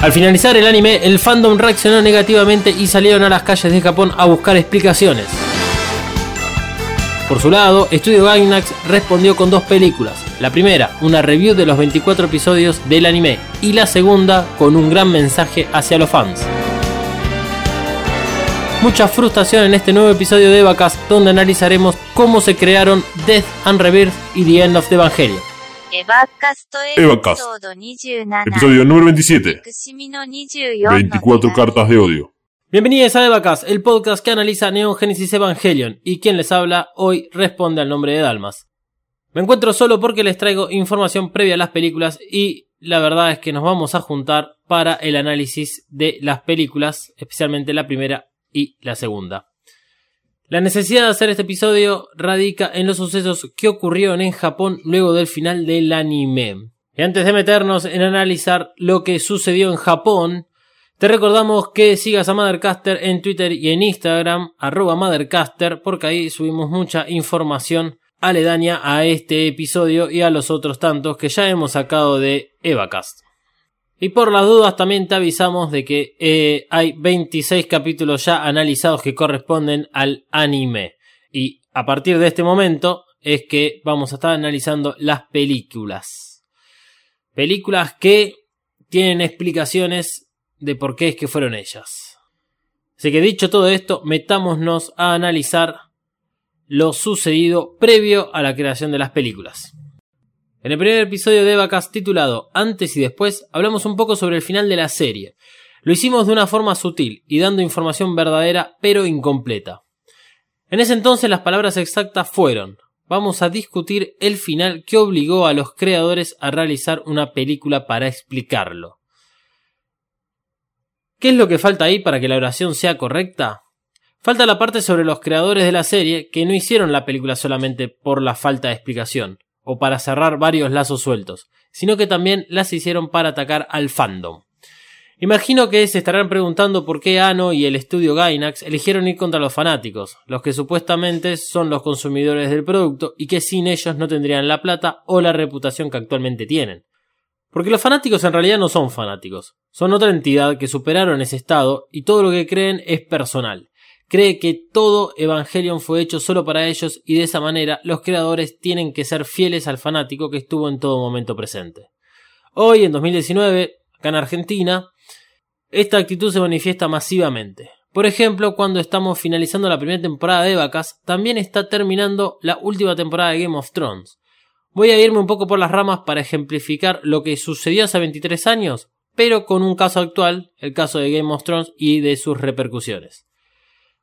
Al finalizar el anime, el fandom reaccionó negativamente y salieron a las calles de Japón a buscar explicaciones. Por su lano, Studio Gainax respondió con dos películas. La primera, una review de los 24 episodios del anime, y la segunda, con un gran mensaje hacia los fans. Mucha frustración en este nuevo episodio de Evacast, donde analizaremos cómo se crearon Death and Rebirth y The End of the Evangelion. Evacast, episodio número 27. 24 cartas de odio. Bienvenidos a Evacast, el podcast que analiza Neon Genesis Evangelion, y quien les habla hoy responde al nombre de Dalmas. Me encuentro solo porque les traigo información previa a las películas y la verdad es que nos vamos a juntar para el análisis de las películas, especialmente la primera y la segunda. La necesidad de hacer este episodio radica en los sucesos que ocurrieron en Japón luego del final del anime. Y antes de meternos en analizar lo que sucedió en Japón, te recordamos que sigas a Mothercaster en Twitter y en Instagram, arroba Mothercaster, porque ahí subimos mucha información aledaña a este episodio y a los otros tantos que ya hemos sacado de Evacast. Y por las dudas también te avisamos de que eh, hay 26 capítulos ya analizados que corresponden al anime. Y a partir de este momento es que vamos a estar analizando las películas. Películas que tienen explicaciones de por qué es que fueron ellas. Así que dicho todo esto, metámonos a analizar lo sucedido previo a la creación de las películas. En el primer episodio de Vacas titulado Antes y después hablamos un poco sobre el final de la serie. Lo hicimos de una forma sutil y dando información verdadera pero incompleta. En ese entonces las palabras exactas fueron Vamos a discutir el final que obligó a los creadores a realizar una película para explicarlo. ¿Qué es lo que falta ahí para que la oración sea correcta? Falta la parte sobre los creadores de la serie que no hicieron la película solamente por la falta de explicación, o para cerrar varios lazos sueltos, sino que también las hicieron para atacar al fandom. Imagino que se estarán preguntando por qué Ano y el estudio Gainax eligieron ir contra los fanáticos, los que supuestamente son los consumidores del producto y que sin ellos no tendrían la plata o la reputación que actualmente tienen. Porque los fanáticos en realidad no son fanáticos, son otra entidad que superaron ese estado y todo lo que creen es personal. Cree que todo Evangelion fue hecho solo para ellos y de esa manera los creadores tienen que ser fieles al fanático que estuvo en todo momento presente. Hoy, en 2019, acá en Argentina, esta actitud se manifiesta masivamente. Por ejemplo, cuando estamos finalizando la primera temporada de Vacas, también está terminando la última temporada de Game of Thrones. Voy a irme un poco por las ramas para ejemplificar lo que sucedió hace 23 años, pero con un caso actual, el caso de Game of Thrones y de sus repercusiones.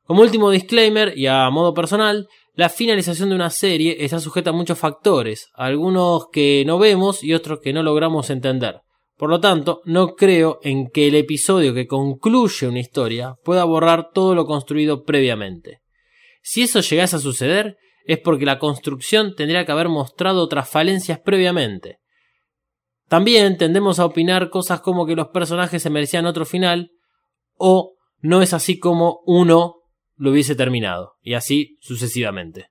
Como último disclaimer y a modo personal, la finalización de una serie está sujeta a muchos factores, algunos que no vemos y otros que no logramos entender. Por lo tanto, no creo en que el episodio que concluye una historia pueda borrar todo lo construido previamente. Si eso llegase a suceder, es porque la construcción tendría que haber mostrado otras falencias previamente. También tendemos a opinar cosas como que los personajes se merecían otro final, o no es así como uno lo hubiese terminado, y así sucesivamente.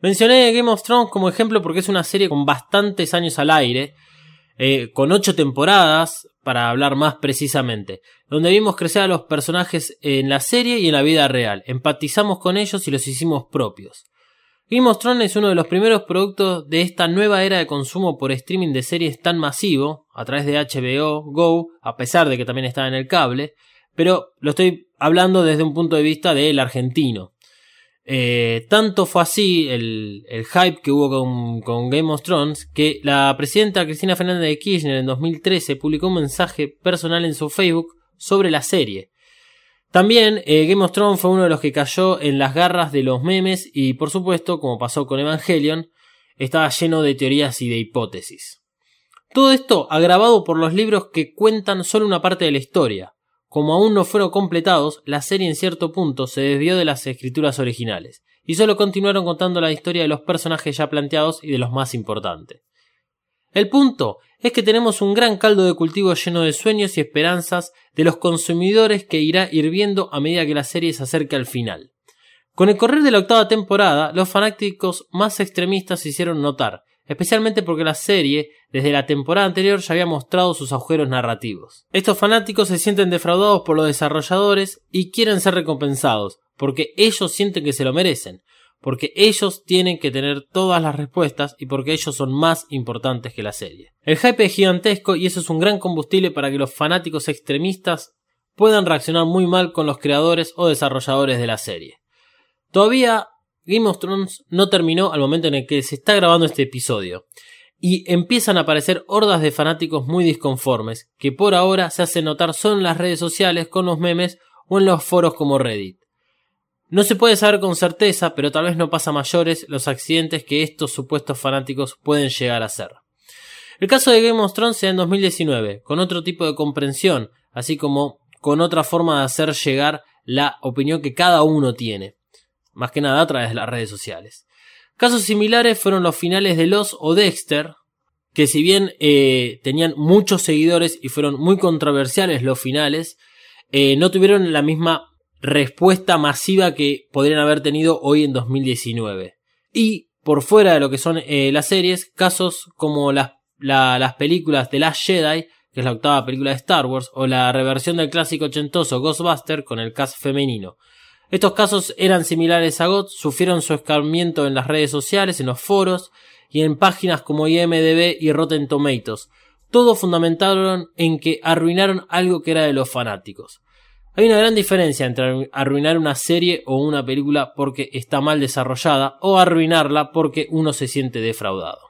Mencioné Game of Thrones como ejemplo porque es una serie con bastantes años al aire, eh, con ocho temporadas, para hablar más precisamente, donde vimos crecer a los personajes en la serie y en la vida real, empatizamos con ellos y los hicimos propios. Game of Thrones es uno de los primeros productos de esta nueva era de consumo por streaming de series tan masivo, a través de HBO, Go, a pesar de que también está en el cable, pero lo estoy hablando desde un punto de vista del argentino. Eh, tanto fue así el, hype que hubo con, con, Game of Thrones que la presidenta Cristina Fernández de Kirchner en 2013 publicó un mensaje personal en su Facebook sobre la serie, también eh, Game of Thrones fue uno de los que cayó en las garras de los memes y por supuesto, como pasó con Evangelion, estaba lleno de teorías y de hipótesis. Todo esto agravado por los libros que cuentan solo una parte de la historia. Como aún no fueron completados, la serie en cierto punto se desvió de las escrituras originales, y solo continuaron contando la historia de los personajes ya planteados y de los más importantes. El punto es que tenemos un gran caldo de cultivo lleno de sueños y esperanzas de los consumidores que irá hirviendo a medida que la serie se acerca al final. Con el correr de la octava temporada, los fanáticos más extremistas se hicieron notar, especialmente porque la serie, desde la temporada anterior, ya había mostrado sus agujeros narrativos. Estos fanáticos se sienten defraudados por los desarrolladores y quieren ser recompensados, porque ellos sienten que se lo merecen, porque ellos tienen que tener todas las respuestas y porque ellos son más importantes que la serie. El hype es gigantesco y eso es un gran combustible para que los fanáticos extremistas puedan reaccionar muy mal con los creadores o desarrolladores de la serie. Todavía Game of Thrones no terminó al momento en el que se está grabando este episodio, y empiezan a aparecer hordas de fanáticos muy disconformes, que por ahora se hacen notar solo en las redes sociales con los memes o en los foros como Reddit. No se puede saber con certeza, pero tal vez no pasa mayores los accidentes que estos supuestos fanáticos pueden llegar a ser. El caso de Game of Thrones se da en 2019, con otro tipo de comprensión, así como con otra forma de hacer llegar la opinión que cada uno tiene, más que nada a través de las redes sociales. Casos similares fueron los finales de Los o Dexter, que si bien eh, tenían muchos seguidores y fueron muy controversiales los finales, eh, no tuvieron la misma respuesta masiva que podrían haber tenido hoy en 2019. Y por fuera de lo que son eh, las series, casos como las, las películas de Last Jedi, que es la octava película de Star Wars, o la reversión del clásico ochentoso Ghostbuster con el cast femenino. Estos casos eran similares a GOT, sufrieron su escarmiento en las redes sociales, en los foros y en páginas como IMDB y Rotten Tomatoes. Todo fundamentaron en que arruinaron algo que era de los fanáticos. Hay una gran diferencia entre arruinar una serie o una película porque está mal desarrollada o arruinarla porque uno se siente defraudado.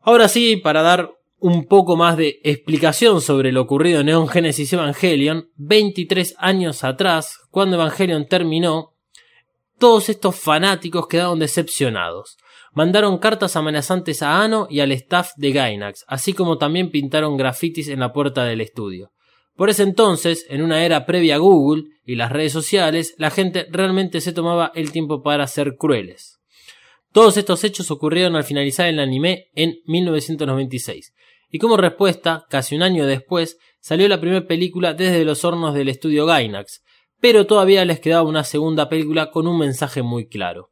Ahora sí, para dar un poco más de explicación sobre lo ocurrido en Neon Genesis Evangelion, 23 años atrás, cuando Evangelion terminó, todos estos fanáticos quedaron decepcionados. Mandaron cartas amenazantes a Ano y al staff de Gainax, así como también pintaron grafitis en la puerta del estudio. Por ese entonces, en una era previa a Google y las redes sociales, la gente realmente se tomaba el tiempo para ser crueles. Todos estos hechos ocurrieron al finalizar el anime en 1996, y como respuesta, casi un año después, salió la primera película desde los hornos del estudio Gainax, pero todavía les quedaba una segunda película con un mensaje muy claro.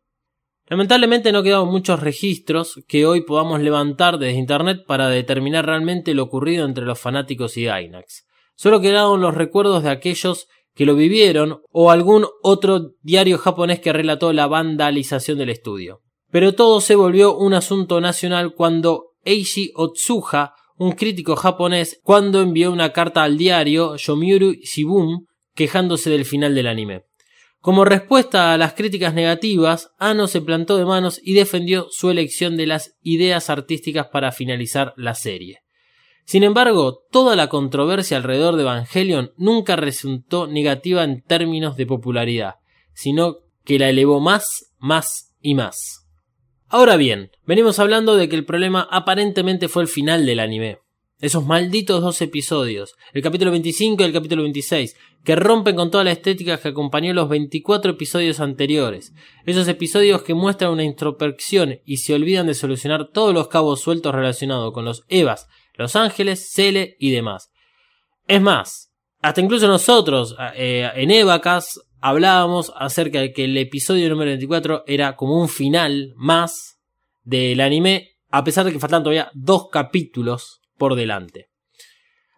Lamentablemente no quedaron muchos registros que hoy podamos levantar desde internet para determinar realmente lo ocurrido entre los fanáticos y Gainax. Solo quedaron los recuerdos de aquellos que lo vivieron o algún otro diario japonés que relató la vandalización del estudio. Pero todo se volvió un asunto nacional cuando Eiji Otsuha, un crítico japonés, cuando envió una carta al diario Yomiuri Shimbun quejándose del final del anime. Como respuesta a las críticas negativas, Ano se plantó de manos y defendió su elección de las ideas artísticas para finalizar la serie. Sin embargo, toda la controversia alrededor de Evangelion nunca resultó negativa en términos de popularidad, sino que la elevó más, más y más. Ahora bien, venimos hablando de que el problema aparentemente fue el final del anime. Esos malditos dos episodios, el capítulo 25 y el capítulo 26, que rompen con toda la estética que acompañó los 24 episodios anteriores. Esos episodios que muestran una introspección y se olvidan de solucionar todos los cabos sueltos relacionados con los Evas, los Ángeles, Cele y demás. Es más, hasta incluso nosotros eh, en Evacas hablábamos acerca de que el episodio número 24 era como un final más del anime, a pesar de que faltan todavía dos capítulos por delante.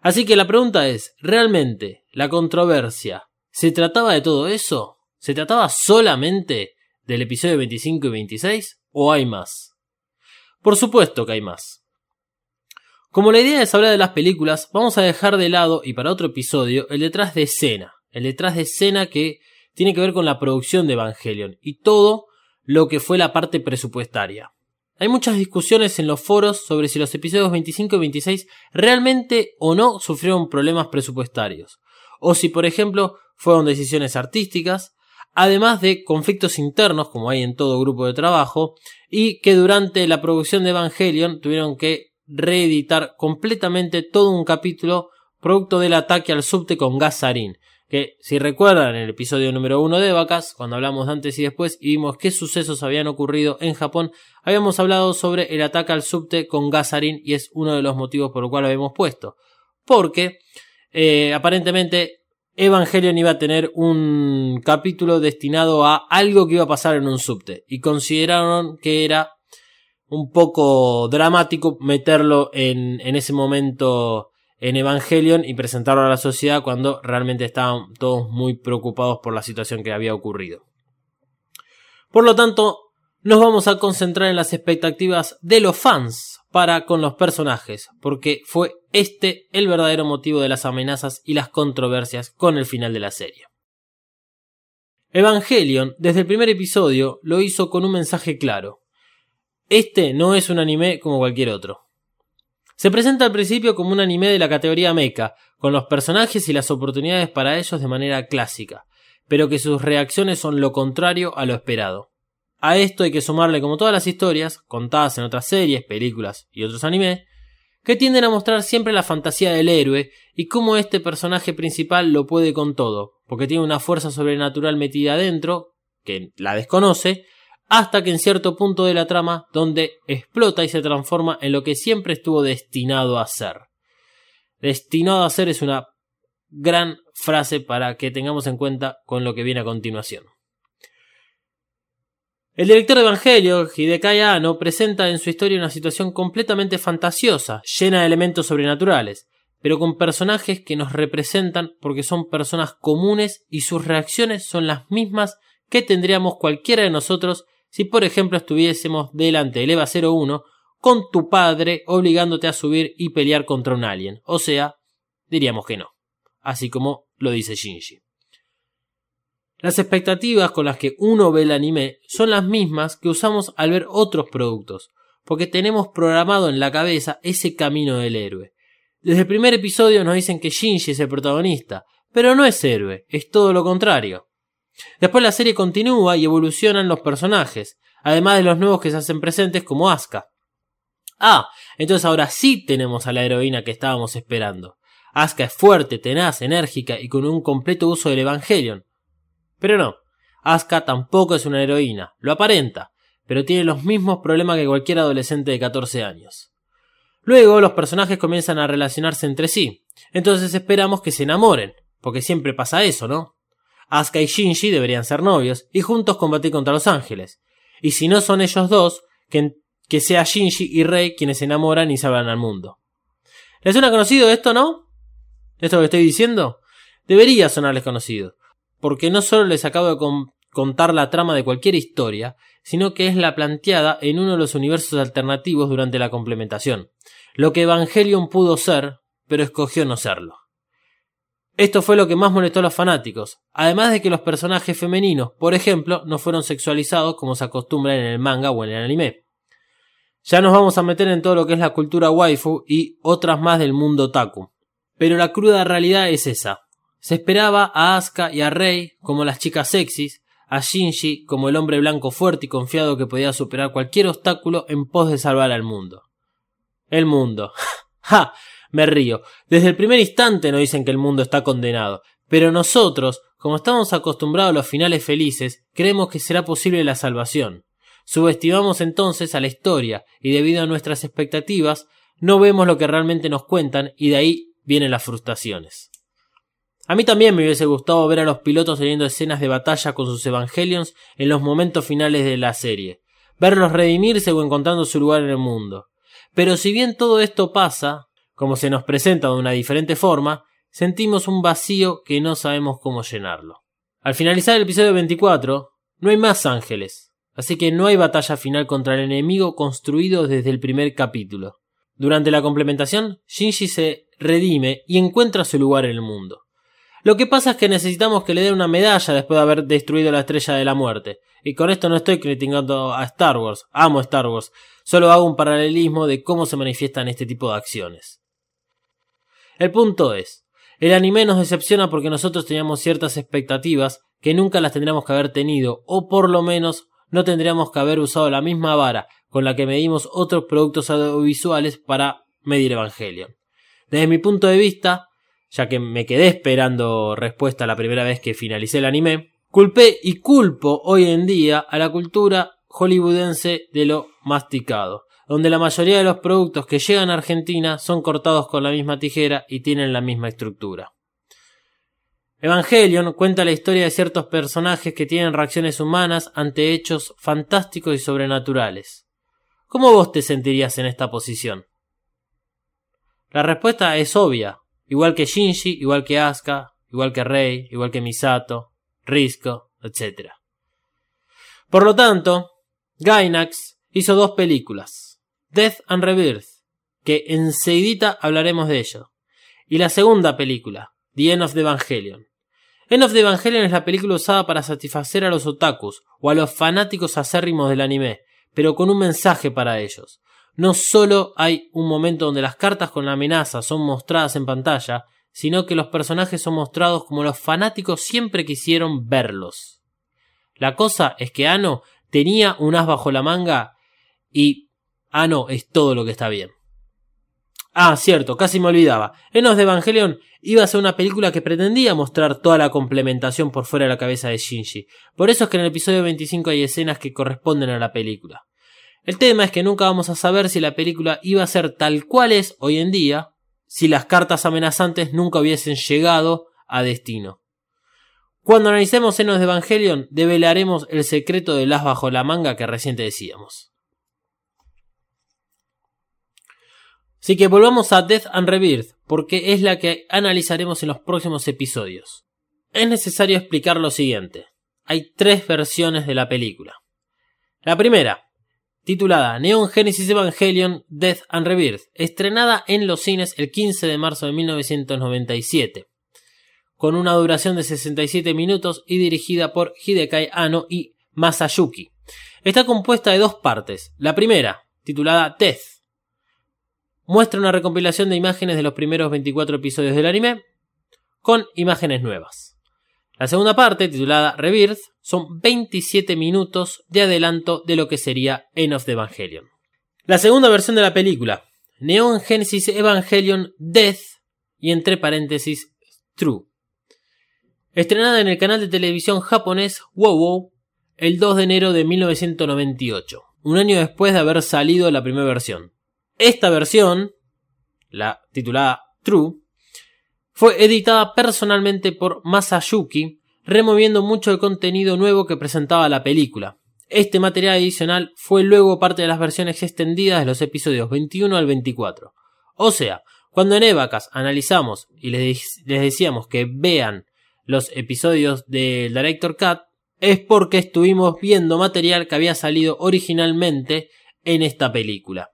Así que la pregunta es, ¿realmente la controversia se trataba de todo eso? ¿Se trataba solamente del episodio 25 y 26? ¿O hay más? Por supuesto que hay más. Como la idea es hablar de las películas, vamos a dejar de lado y para otro episodio el detrás de escena. El detrás de escena que tiene que ver con la producción de Evangelion y todo lo que fue la parte presupuestaria. Hay muchas discusiones en los foros sobre si los episodios 25 y 26 realmente o no sufrieron problemas presupuestarios, o si por ejemplo fueron decisiones artísticas, además de conflictos internos como hay en todo grupo de trabajo, y que durante la producción de Evangelion tuvieron que reeditar completamente todo un capítulo producto del ataque al subte con Gasarin. Que si recuerdan el episodio número 1 de Vacas, cuando hablamos de antes y después y vimos qué sucesos habían ocurrido en Japón, habíamos hablado sobre el ataque al subte con Gasarin y es uno de los motivos por los cuales lo habíamos puesto. Porque eh, aparentemente Evangelion iba a tener un capítulo destinado a algo que iba a pasar en un subte y consideraron que era un poco dramático meterlo en, en ese momento en Evangelion y presentarlo a la sociedad cuando realmente estaban todos muy preocupados por la situación que había ocurrido. Por lo tanto, nos vamos a concentrar en las expectativas de los fans para con los personajes, porque fue este el verdadero motivo de las amenazas y las controversias con el final de la serie. Evangelion, desde el primer episodio, lo hizo con un mensaje claro. Este no es un anime como cualquier otro. Se presenta al principio como un anime de la categoría mecha, con los personajes y las oportunidades para ellos de manera clásica, pero que sus reacciones son lo contrario a lo esperado. A esto hay que sumarle como todas las historias, contadas en otras series, películas y otros animes, que tienden a mostrar siempre la fantasía del héroe y cómo este personaje principal lo puede con todo, porque tiene una fuerza sobrenatural metida adentro, que la desconoce, hasta que en cierto punto de la trama donde explota y se transforma en lo que siempre estuvo destinado a ser. Destinado a ser es una gran frase para que tengamos en cuenta con lo que viene a continuación. El director de Evangelio, Hidekai Anno, presenta en su historia una situación completamente fantasiosa, llena de elementos sobrenaturales, pero con personajes que nos representan porque son personas comunes y sus reacciones son las mismas que tendríamos cualquiera de nosotros si por ejemplo estuviésemos delante del EVA 01 con tu padre obligándote a subir y pelear contra un alien. O sea, diríamos que no. Así como lo dice Shinji. Las expectativas con las que uno ve el anime son las mismas que usamos al ver otros productos, porque tenemos programado en la cabeza ese camino del héroe. Desde el primer episodio nos dicen que Shinji es el protagonista, pero no es héroe, es todo lo contrario. Después la serie continúa y evolucionan los personajes, además de los nuevos que se hacen presentes como Asuka. Ah, entonces ahora sí tenemos a la heroína que estábamos esperando. Asuka es fuerte, tenaz, enérgica y con un completo uso del Evangelion. Pero no, Asuka tampoco es una heroína, lo aparenta, pero tiene los mismos problemas que cualquier adolescente de 14 años. Luego los personajes comienzan a relacionarse entre sí, entonces esperamos que se enamoren, porque siempre pasa eso, ¿no? Asuka y Shinji deberían ser novios y juntos combatir contra los ángeles. Y si no son ellos dos, que, sea Shinji y Rei quienes se enamoran y salvan al mundo. ¿Les suena conocido esto, no? ¿Esto que estoy diciendo? Debería sonarles conocido porque no solo les acabo de contar la trama de cualquier historia, sino que es la planteada en uno de los universos alternativos durante la complementación, lo que Evangelion pudo ser, pero escogió no serlo. Esto fue lo que más molestó a los fanáticos, además de que los personajes femeninos, por ejemplo, no fueron sexualizados como se acostumbra en el manga o en el anime. Ya nos vamos a meter en todo lo que es la cultura waifu y otras más del mundo taku. Pero la cruda realidad es esa. Se esperaba a Asuka y a Rei como las chicas sexys, a Shinji como el hombre blanco fuerte y confiado que podía superar cualquier obstáculo en pos de salvar al mundo. El mundo. ¡Ja! Me río. Desde el primer instante nos dicen que el mundo está condenado. Pero nosotros, como estamos acostumbrados a los finales felices, creemos que será posible la salvación. Subestimamos entonces a la historia y debido a nuestras expectativas no vemos lo que realmente nos cuentan y de ahí vienen las frustraciones. A mí también me hubiese gustado ver a los pilotos teniendo escenas de batalla con sus Evangelions en los momentos finales de la serie, verlos redimirse o encontrando su lugar en el mundo. Pero si bien todo esto pasa, como se nos presenta de una diferente forma, sentimos un vacío que no sabemos cómo llenarlo. Al finalizar el episodio 24, no hay más ángeles, así que no hay batalla final contra el enemigo construido desde el primer capítulo. Durante la complementación, Shinji se redime y encuentra su lugar en el mundo. Lo que pasa es que necesitamos que le den una medalla después de haber destruido la estrella de la muerte. Y con esto no estoy criticando a Star Wars, amo Star Wars, solo hago un paralelismo de cómo se manifiestan este tipo de acciones. El punto es, el anime nos decepciona porque nosotros teníamos ciertas expectativas que nunca las tendríamos que haber tenido, o por lo menos no tendríamos que haber usado la misma vara con la que medimos otros productos audiovisuales para medir Evangelion. Desde mi punto de vista, ya que me quedé esperando respuesta la primera vez que finalicé el anime, culpé y culpo hoy en día a la cultura hollywoodense de lo masticado, donde la mayoría de los productos que llegan a Argentina son cortados con la misma tijera y tienen la misma estructura. Evangelion cuenta la historia de ciertos personajes que tienen reacciones humanas ante hechos fantásticos y sobrenaturales. ¿Cómo vos te sentirías en esta posición? La respuesta es obvia, igual que Shinji, igual que Asuka, igual que Rei, igual que Misato, Risco, etc. Por lo tanto, Gainax hizo dos películas, Death and Rebirth, que enseguida hablaremos de ello, y la segunda película, The End of the Evangelion. End of the Evangelion es la película usada para satisfacer a los otakus o a los fanáticos acérrimos del anime, pero con un mensaje para ellos. No solo hay un momento donde las cartas con la amenaza son mostradas en pantalla, sino que los personajes son mostrados como los fanáticos siempre quisieron verlos. La cosa es que Ano tenía un as bajo la manga y Ano es todo lo que está bien. Ah, cierto, casi me olvidaba. Enos de Evangelion iba a ser una película que pretendía mostrar toda la complementación por fuera de la cabeza de Shinji. Por eso es que en el episodio 25 hay escenas que corresponden a la película. El tema es que nunca vamos a saber si la película iba a ser tal cual es hoy en día, si las cartas amenazantes nunca hubiesen llegado a destino. Cuando analicemos Enos de Evangelion, develaremos el secreto del as bajo la manga que recién decíamos. Así que volvamos a Death and Rebirth, porque es la que analizaremos en los próximos episodios. Es necesario explicar lo siguiente. Hay tres versiones de la película. La primera, titulada Neon Genesis Evangelion Death and Rebirth, estrenada en los cines el 15 de marzo de 1997, con una duración de 67 minutos y dirigida por Hidekai Anno y Masayuki. Está compuesta de dos partes. La primera, titulada Death, muestra una recompilación de imágenes de los primeros 24 episodios del anime con imágenes nuevas. La segunda parte, titulada Rebirth, son 27 minutos de adelanto de lo que sería End of the Evangelion. La segunda versión de la película, Neon Genesis Evangelion Death y entre paréntesis True. Estrenada en el canal de televisión japonés WoWo el 2 de enero de 1998, un año después de haber salido la primera versión. Esta versión, la titulada True, fue editada personalmente por Masayuki, removiendo mucho del contenido nuevo que presentaba la película. Este material adicional fue luego parte de las versiones extendidas de los episodios 21 al 24. O sea, cuando en Evacas analizamos y les, les decíamos que vean los episodios del Director Cut, es porque estuvimos viendo material que había salido originalmente en esta película.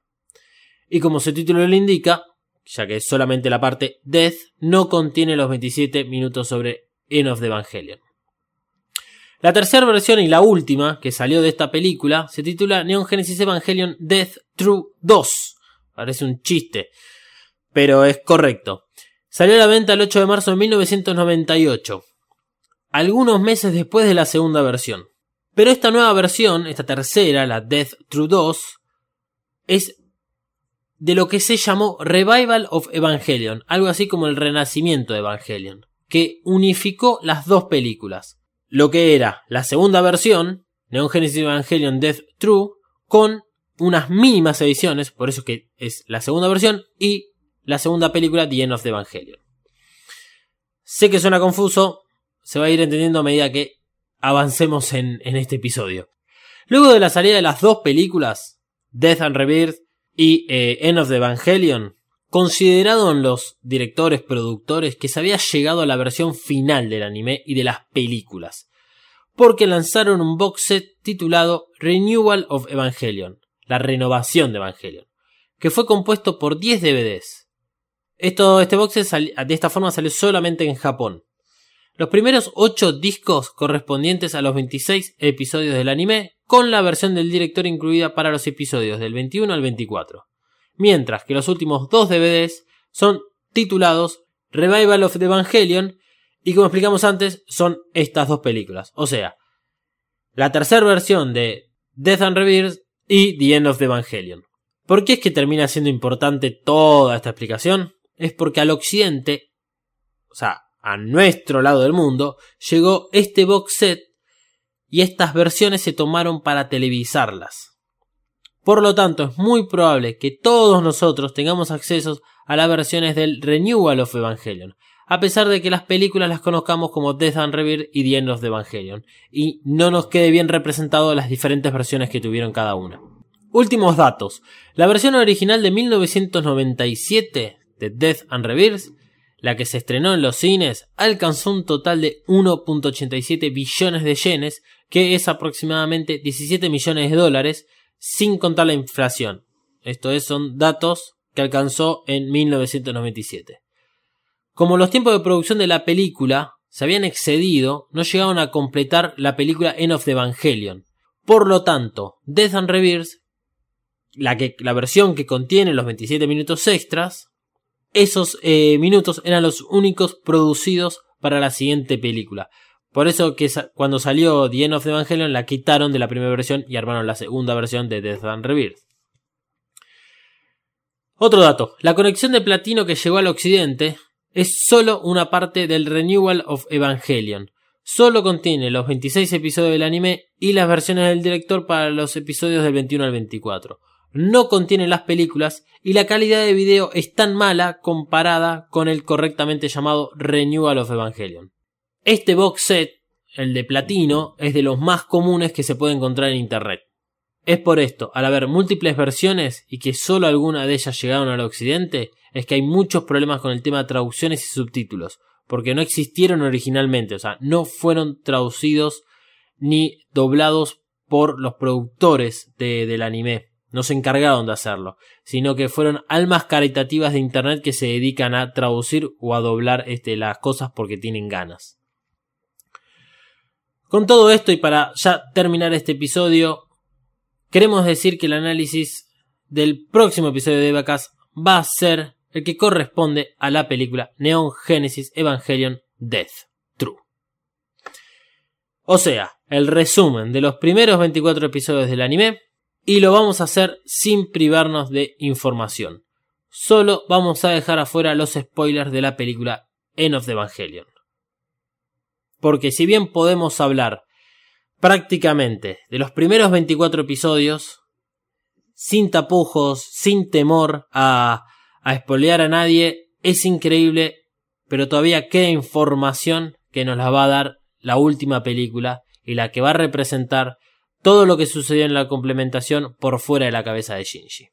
Y como su título lo indica, ya que solamente la parte Death no contiene los 27 minutos sobre End of the Evangelion. La tercera versión y la última que salió de esta película se titula Neon Genesis Evangelion Death True 2. Parece un chiste, pero es correcto. Salió a la venta el 8 de marzo de 1998, algunos meses después de la segunda versión. Pero esta nueva versión, esta tercera, la Death True 2, es de lo que se llamó Revival of Evangelion, algo así como el renacimiento de Evangelion, que unificó las dos películas. Lo que era la segunda versión, Neon Genesis Evangelion Death True, con unas mínimas ediciones, por eso que es la segunda versión, y la segunda película The End of the Evangelion. Sé que suena confuso, se va a ir entendiendo a medida que avancemos en, en este episodio. Luego de la salida de las dos películas, Death and Rebirth y eh, End of the Evangelion, considerado en los directores productores que se había llegado a la versión final del anime y de las películas, porque lanzaron un box set titulado Renewal of Evangelion, la renovación de Evangelion, que fue compuesto por 10 DVDs. Esto, este box set de esta forma salió solamente en Japón. Los primeros 8 discos correspondientes a los 26 episodios del anime con la versión del director incluida para los episodios del 21 al 24, mientras que los últimos dos DVDs son titulados Revival of the Evangelion y como explicamos antes son estas dos películas, o sea, la tercera versión de Death and Rebirth y The End of the Evangelion. ¿Por qué es que termina siendo importante toda esta explicación? Es porque al occidente, o sea, a nuestro lado del mundo, llegó este box set y estas versiones se tomaron para televisarlas. Por lo tanto, es muy probable que todos nosotros tengamos acceso a las versiones del Renewal of Evangelion, a pesar de que las películas las conozcamos como Death and Rebirth y The End of Evangelion, y no nos quede bien representado las diferentes versiones que tuvieron cada una. Últimos datos. La versión original de 1997 de Death and Rebirth, la que se estrenó en los cines, alcanzó un total de 1.87 billones de yenes, que es aproximadamente 17 millones de dólares, sin contar la inflación. Estos son datos que alcanzó en 1997. Como los tiempos de producción de la película se habían excedido, no llegaron a completar la película End of the Evangelion. Por lo tanto, Death and Rebirth, la, que, la versión que contiene los 27 minutos extras, esos eh, minutos eran los únicos producidos para la siguiente película. Por eso que cuando salió The End of Evangelion la quitaron de la primera versión y armaron la segunda versión de Death and Rebirth. Otro dato, la conexión de platino que llegó al occidente es solo una parte del Renewal of Evangelion. Solo contiene los 26 episodios del anime y las versiones del director para los episodios del 21 al 24. No contiene las películas y la calidad de video es tan mala comparada con el correctamente llamado Renewal of Evangelion. Este box set, el de platino, es de los más comunes que se puede encontrar en internet. Es por esto, al haber múltiples versiones y que solo alguna de ellas llegaron al occidente, es que hay muchos problemas con el tema de traducciones y subtítulos, porque no existieron originalmente, o sea, no fueron traducidos ni doblados por los productores del anime, no se encargaron de hacerlo, sino que fueron almas caritativas de internet que se dedican a traducir o a doblar este, las cosas porque tienen ganas. Con todo esto y para ya terminar este episodio, queremos decir que el análisis del próximo episodio de Vacas va a ser el que corresponde a la película Neon Genesis Evangelion Death True. O sea, el resumen de los primeros 24 episodios del anime y lo vamos a hacer sin privarnos de información. Solo vamos a dejar afuera los spoilers de la película End of the Evangelion. Porque si bien podemos hablar prácticamente de los primeros 24 episodios, sin tapujos, sin temor a, a espolear a nadie, es increíble, pero todavía queda información que nos la va a dar la última película y la que va a representar todo lo que sucedió en la complementación por fuera de la cabeza de Shinji.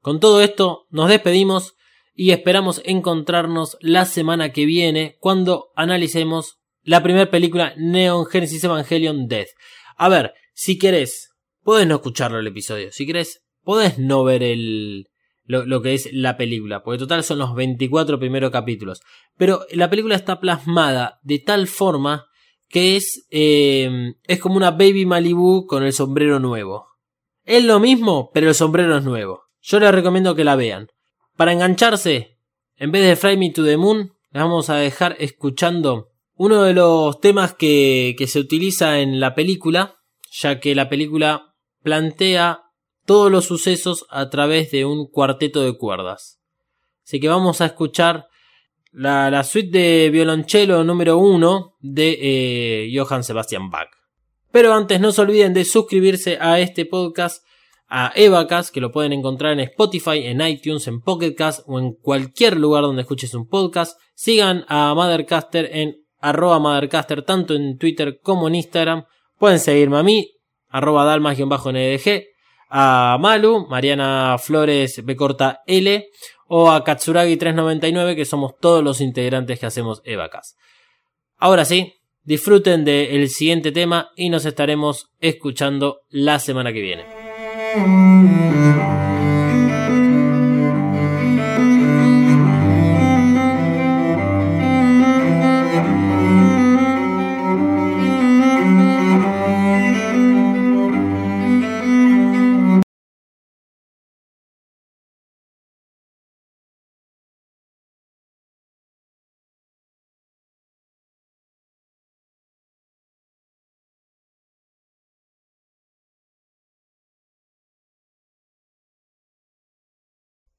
Con todo esto, nos despedimos y esperamos encontrarnos la semana que viene cuando analicemos la primera película Neon Genesis Evangelion Death. A ver, si querés, podés no escucharlo el episodio. Si querés, podés no ver el, lo, que es la película. Porque total son los 24 primeros capítulos. Pero la película está plasmada de tal forma que es, eh, es como una Baby Malibu con el sombrero nuevo. Es lo mismo, pero el sombrero es nuevo. Yo les recomiendo que la vean. Para engancharse, en vez de Fly Me to the Moon, les vamos a dejar escuchando uno de los temas que, que se utiliza en la película, ya que la película plantea todos los sucesos a través de un cuarteto de cuerdas. Así que vamos a escuchar la, la suite de violonchelo número 1 de eh, Johann Sebastian Bach. Pero antes no se olviden de suscribirse a este podcast a Evacast, que lo pueden encontrar en Spotify, en iTunes, en Pocketcast o en cualquier lugar donde escuches un podcast. Sigan a Mothercaster en arroba Mothercaster tanto en Twitter como en Instagram. Pueden seguirme a mí, arroba dalmas-ndg, a Malu, Mariana Flores B corta L, o a Katsuragi399, que somos todos los integrantes que hacemos Evacas. Ahora sí, disfruten del siguiente tema y nos estaremos escuchando la semana que viene.